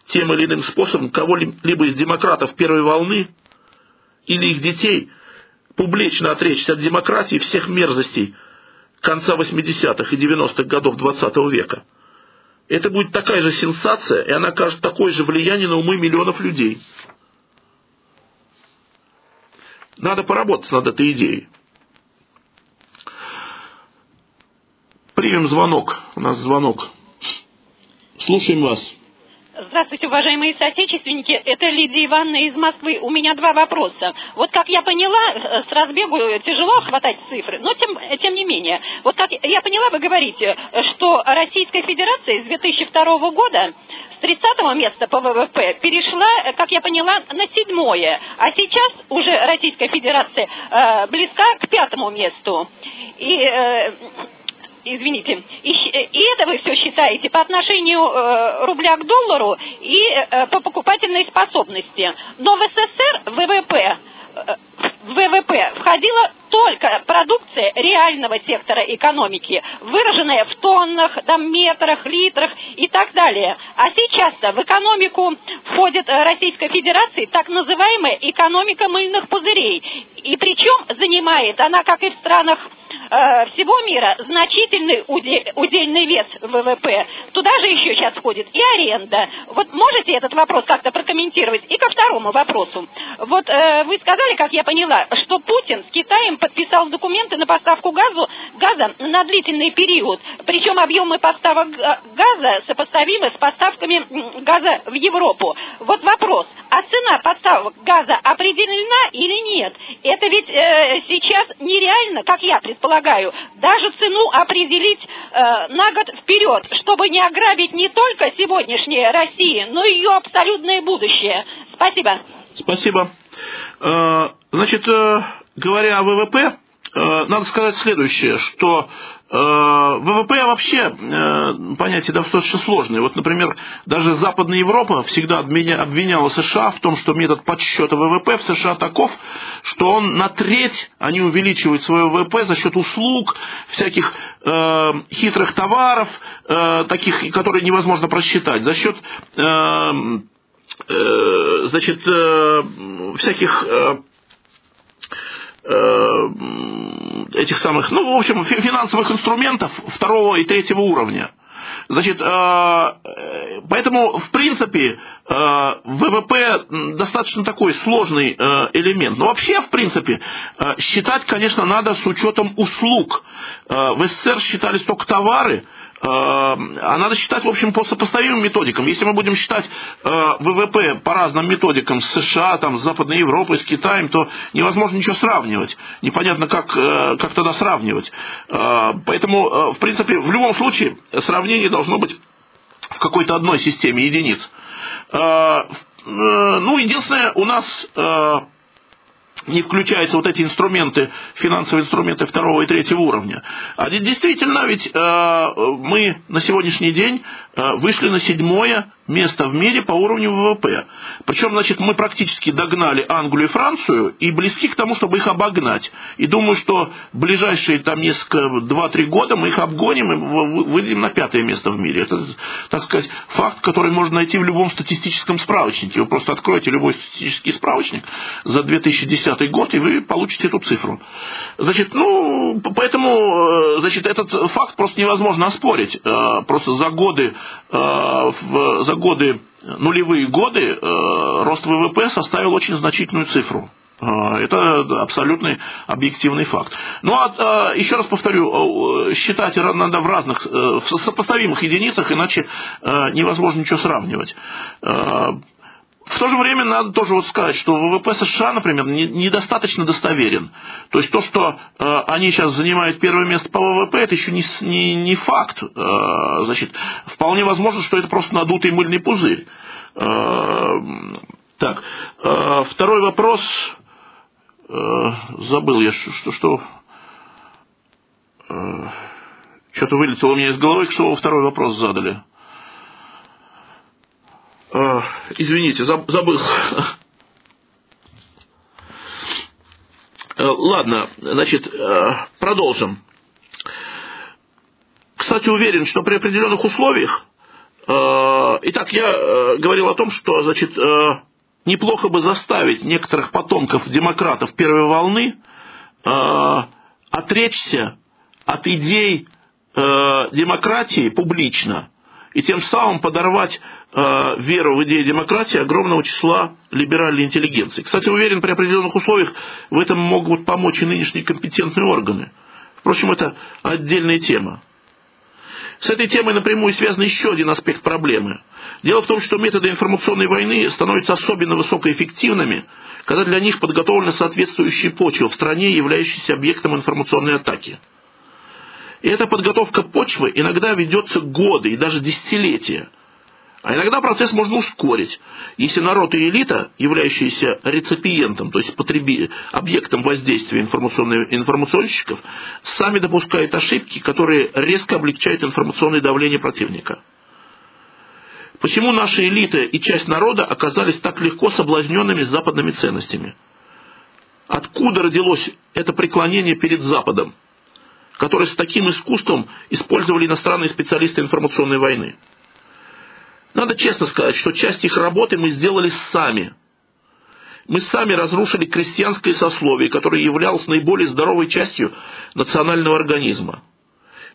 тем или иным способом кого-либо из демократов первой волны или их детей публично отречься от демократии всех мерзостей конца 80-х и 90-х годов 20 -го века. Это будет такая же сенсация, и она окажет такое же влияние на умы миллионов людей. надо поработать над этой идеей. Примем звонок. У нас звонок. Слушаем вас. Здравствуйте, уважаемые соотечественники. Это Лидия Ивановна из Москвы. У меня два вопроса. Вот как я поняла, э, с разбегу тяжело хватать цифры, но тем, тем не менее. Вот как я поняла, вы говорите, что Российская Федерация с 2002 года с 30 места по ВВП перешла, как я поняла, на седьмое. А сейчас уже Российская Федерация э, близка к пятому месту. И э, извините, и, и это вы все считаете по отношению э, рубля к доллару и э, по покупательной способности. Но в СССР ВВП э, ВВП входила только продукция реального сектора экономики, выраженная в тоннах, там, метрах, литрах и так далее. А сейчас-то в экономику входит Российская Федерация так называемая экономика мыльных пузырей. И причем занимает она, как и в странах Э, всего мира значительный удельный вес ВВП. Туда же еще сейчас входит и аренда. Вот можете этот вопрос как-то прокомментировать? И ко второму вопросу. Вот э, вы сказали, как я поняла, что Путин с Китаем подписал документы на поставку газу, газа на длительный период. Причем объемы поставок газа сопоставимы с поставками газа в Европу. Вот вопрос, а цена поставок газа определена или нет? Это ведь э, сейчас нереально, как я предполагаю, даже цену определить э, на год вперед, чтобы не ограбить не только сегодняшнее России, но и ее абсолютное будущее. Спасибо. Спасибо. Э, значит, э, говоря о ВВП, э, надо сказать следующее, что ВВП вообще понятие достаточно сложное. Вот, например, даже Западная Европа всегда обвиняла США в том, что метод подсчета ВВП в США таков, что он на треть, они увеличивают свое ВВП за счет услуг, всяких э, хитрых товаров, э, таких, которые невозможно просчитать, за счет э, значит, э, всяких э, Э, этих самых, ну, в общем, финансовых инструментов второго и третьего уровня. Значит, э, поэтому, в принципе, э, ВВП достаточно такой сложный элемент. Но вообще, в принципе, считать, конечно, надо с учетом услуг. В СССР считались только товары, а надо считать, в общем, по сопоставимым методикам. Если мы будем считать э, ВВП по разным методикам с США, там, с Западной Европой, с Китаем, то невозможно ничего сравнивать. Непонятно, как, э, как тогда сравнивать. Э, поэтому, в принципе, в любом случае сравнение должно быть в какой-то одной системе единиц. Ну, единственное, у нас не включаются вот эти инструменты, финансовые инструменты второго и третьего уровня. А действительно, ведь э, мы на сегодняшний день э, вышли на седьмое место в мире по уровню ВВП. Причем, значит, мы практически догнали Англию и Францию и близки к тому, чтобы их обогнать. И думаю, что ближайшие там несколько, 2-3 года мы их обгоним и выйдем на пятое место в мире. Это, так сказать, факт, который можно найти в любом статистическом справочнике. Вы просто откроете любой статистический справочник за 2010 год, и вы получите эту цифру. Значит, ну, поэтому, э, значит, этот факт просто невозможно оспорить. Э, просто за годы, э, за годы, нулевые годы, э, рост ВВП составил очень значительную цифру. Э, это абсолютный объективный факт. Ну, а, еще раз повторю, считать надо в разных, в сопоставимых единицах, иначе невозможно ничего сравнивать. В то же время надо тоже вот сказать, что ВВП США, например, недостаточно достоверен. То есть то, что э, они сейчас занимают первое место по ВВП, это еще не, не, не факт. Э, значит, вполне возможно, что это просто надутый мыльный пузырь. Э, так, э, второй вопрос. Э, забыл я, что... что э, что-то вылетело у меня из головы, что второй вопрос задали. Э, извините, забыл. Э, ладно, значит, э, продолжим. Кстати, уверен, что при определенных условиях, итак, я говорил о том, что, значит, неплохо бы заставить некоторых потомков демократов первой волны отречься от идей демократии публично и тем самым подорвать э, веру в идеи демократии огромного числа либеральной интеллигенции. Кстати, уверен, при определенных условиях в этом могут помочь и нынешние компетентные органы. Впрочем, это отдельная тема. С этой темой напрямую связан еще один аспект проблемы. Дело в том, что методы информационной войны становятся особенно высокоэффективными, когда для них подготовлена соответствующая почва в стране, являющаяся объектом информационной атаки. И эта подготовка почвы иногда ведется годы и даже десятилетия. А иногда процесс можно ускорить, если народ и элита, являющиеся реципиентом, то есть потреби, объектом воздействия информационщиков, сами допускают ошибки, которые резко облегчают информационное давление противника. Почему наши элиты и часть народа оказались так легко соблазненными западными ценностями? Откуда родилось это преклонение перед Западом, которое с таким искусством использовали иностранные специалисты информационной войны? Надо честно сказать, что часть их работы мы сделали сами. Мы сами разрушили крестьянское сословие, которое являлось наиболее здоровой частью национального организма.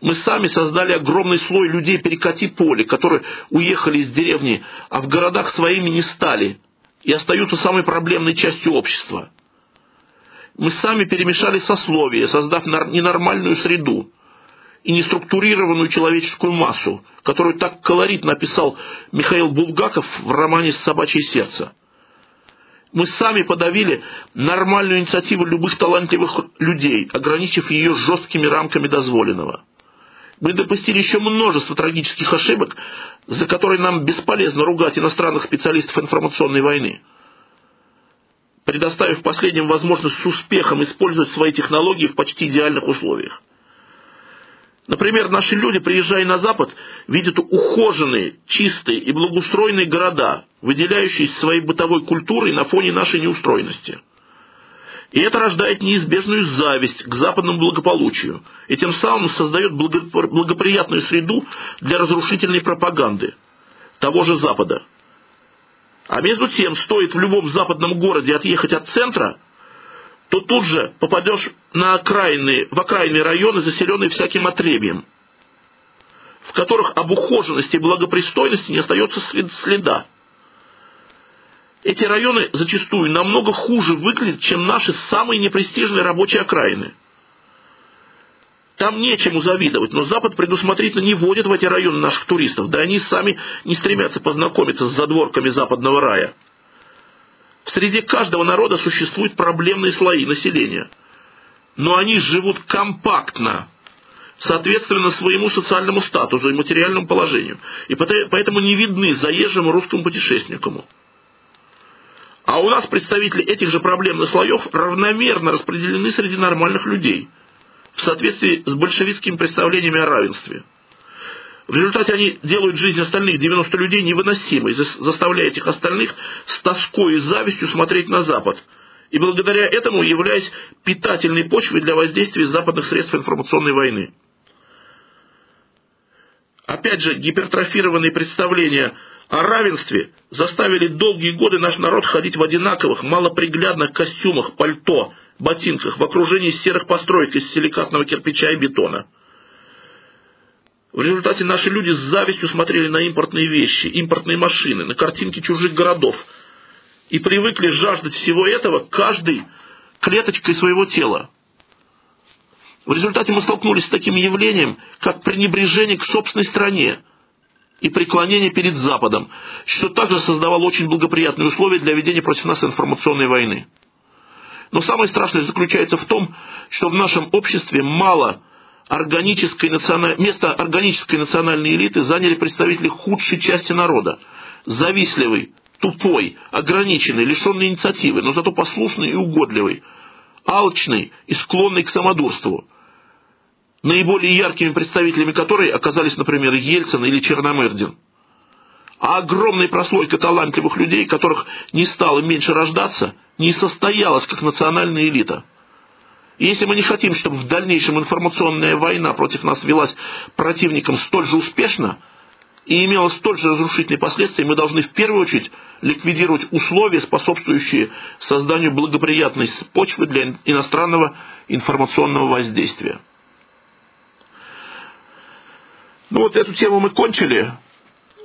Мы сами создали огромный слой людей перекати поле, которые уехали из деревни, а в городах своими не стали и остаются самой проблемной частью общества. Мы сами перемешали сословия, создав ненормальную среду и неструктурированную человеческую массу, которую так колоритно описал Михаил Булгаков в романе «Собачье сердце». Мы сами подавили нормальную инициативу любых талантливых людей, ограничив ее жесткими рамками дозволенного. Мы допустили еще множество трагических ошибок, за которые нам бесполезно ругать иностранных специалистов информационной войны, предоставив последним возможность с успехом использовать свои технологии в почти идеальных условиях. Например, наши люди, приезжая на Запад, видят ухоженные, чистые и благоустроенные города, выделяющиеся своей бытовой культурой на фоне нашей неустроенности. И это рождает неизбежную зависть к западному благополучию, и тем самым создает благоприятную среду для разрушительной пропаганды того же Запада. А между тем, стоит в любом западном городе отъехать от центра – то тут же попадешь на окраинные, в окраинные районы, заселенные всяким отребием, в которых об ухоженности и благопристойности не остается следа. Эти районы зачастую намного хуже выглядят, чем наши самые непрестижные рабочие окраины. Там нечему завидовать, но Запад предусмотрительно не вводит в эти районы наших туристов, да они сами не стремятся познакомиться с задворками западного рая – в среде каждого народа существуют проблемные слои населения. Но они живут компактно, соответственно своему социальному статусу и материальному положению. И поэтому не видны заезжему русскому путешественнику. А у нас представители этих же проблемных слоев равномерно распределены среди нормальных людей в соответствии с большевистскими представлениями о равенстве – в результате они делают жизнь остальных 90 людей невыносимой, заставляя этих остальных с тоской и завистью смотреть на Запад. И благодаря этому являясь питательной почвой для воздействия западных средств информационной войны. Опять же, гипертрофированные представления о равенстве заставили долгие годы наш народ ходить в одинаковых, малоприглядных костюмах, пальто, ботинках, в окружении серых построек из силикатного кирпича и бетона – в результате наши люди с завистью смотрели на импортные вещи, импортные машины, на картинки чужих городов. И привыкли жаждать всего этого каждой клеточкой своего тела. В результате мы столкнулись с таким явлением, как пренебрежение к собственной стране и преклонение перед Западом, что также создавало очень благоприятные условия для ведения против нас информационной войны. Но самое страшное заключается в том, что в нашем обществе мало – органической националь... место органической национальной элиты заняли представители худшей части народа. Завистливый, тупой, ограниченный, лишенный инициативы, но зато послушный и угодливый, алчный и склонный к самодурству. Наиболее яркими представителями которой оказались, например, Ельцин или Черномырдин. А огромная прослойка талантливых людей, которых не стало меньше рождаться, не состоялась как национальная элита – если мы не хотим, чтобы в дальнейшем информационная война против нас велась противником столь же успешно и имела столь же разрушительные последствия, мы должны в первую очередь ликвидировать условия, способствующие созданию благоприятной почвы для иностранного информационного воздействия. Ну вот эту тему мы кончили.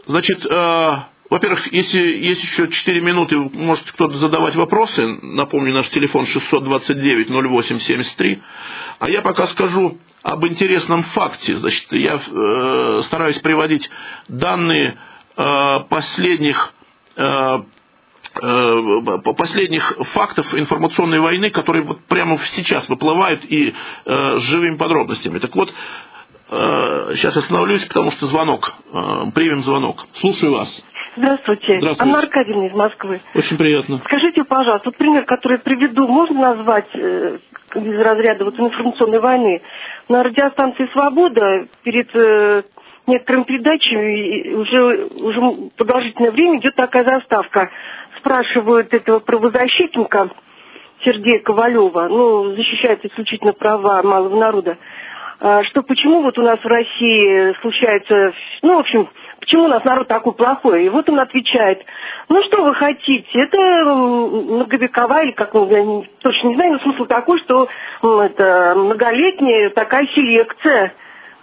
Значит, э, во-первых, если есть еще 4 минуты, может кто-то задавать вопросы. Напомню, наш телефон 629-08-73. А я пока скажу об интересном факте. Значит, я э, стараюсь приводить данные э, последних э, э последних фактов информационной войны, которые вот прямо сейчас выплывают и э, с живыми подробностями. Так вот, э, сейчас остановлюсь, потому что звонок. Э, примем звонок. Слушаю вас. Здравствуйте. Здравствуйте. Анна Аркадьевна из Москвы. Очень приятно. Скажите, пожалуйста, вот пример, который я приведу, можно назвать э, из разряда вот информационной войны? На радиостанции «Свобода» перед э, некоторыми передачами уже, уже продолжительное время идет такая заставка. Спрашивают этого правозащитника Сергея Ковалева, ну, защищает исключительно права малого народа, а, что почему вот у нас в России случается, ну, в общем, почему у нас народ такой плохой? И вот он отвечает, ну что вы хотите, это многовековая, или как, точно не знаю, но смысл такой, что это многолетняя такая селекция.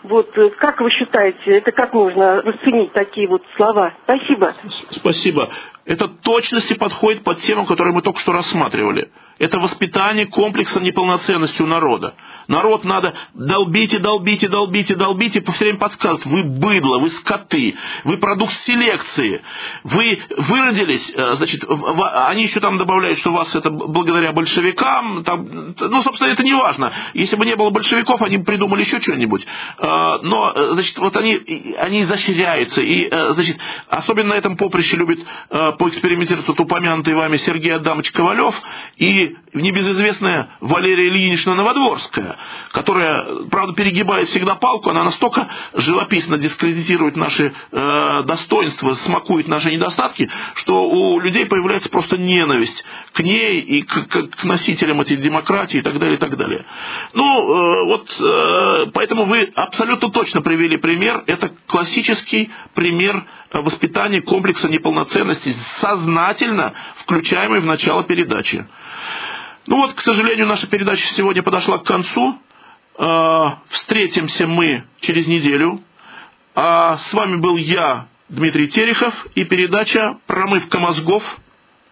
Вот э, как вы считаете, это как можно расценить такие вот слова? Спасибо. Спасибо. Это точности подходит под тему, которую мы только что рассматривали. Это воспитание комплекса неполноценности у народа. Народ надо долбить и долбить и по все время подсказывать. Вы быдло, вы скоты, вы продукт селекции, вы выродились, э, значит, они еще там добавляют, что вас это благодаря большевикам, там, ну, собственно, это не важно. Если бы не было большевиков, они бы придумали еще что-нибудь. Э, но, э, значит, вот они, они изощряются, и, значит, особенно на этом поприще любит поэкспериментировать тут упомянутый вами Сергей Адамович Ковалев и небезызвестная Валерия Ильинична Новодворская, которая, правда, перегибает всегда палку, она настолько живописно дискредитирует наши э, достоинства, смакует наши недостатки, что у людей появляется просто ненависть к ней и к, к, к носителям этой демократии и так далее, и так далее. Ну, э, вот, э, поэтому вы абсолютно точно привели пример, это классический пример воспитания комплекса неполноценности, сознательно включаемый в начало передачи. Ну вот, к сожалению, наша передача сегодня подошла к концу. А, встретимся мы через неделю. А с вами был я, Дмитрий Терехов, и передача «Промывка мозгов.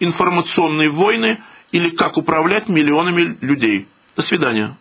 Информационные войны» или «Как управлять миллионами людей». До свидания.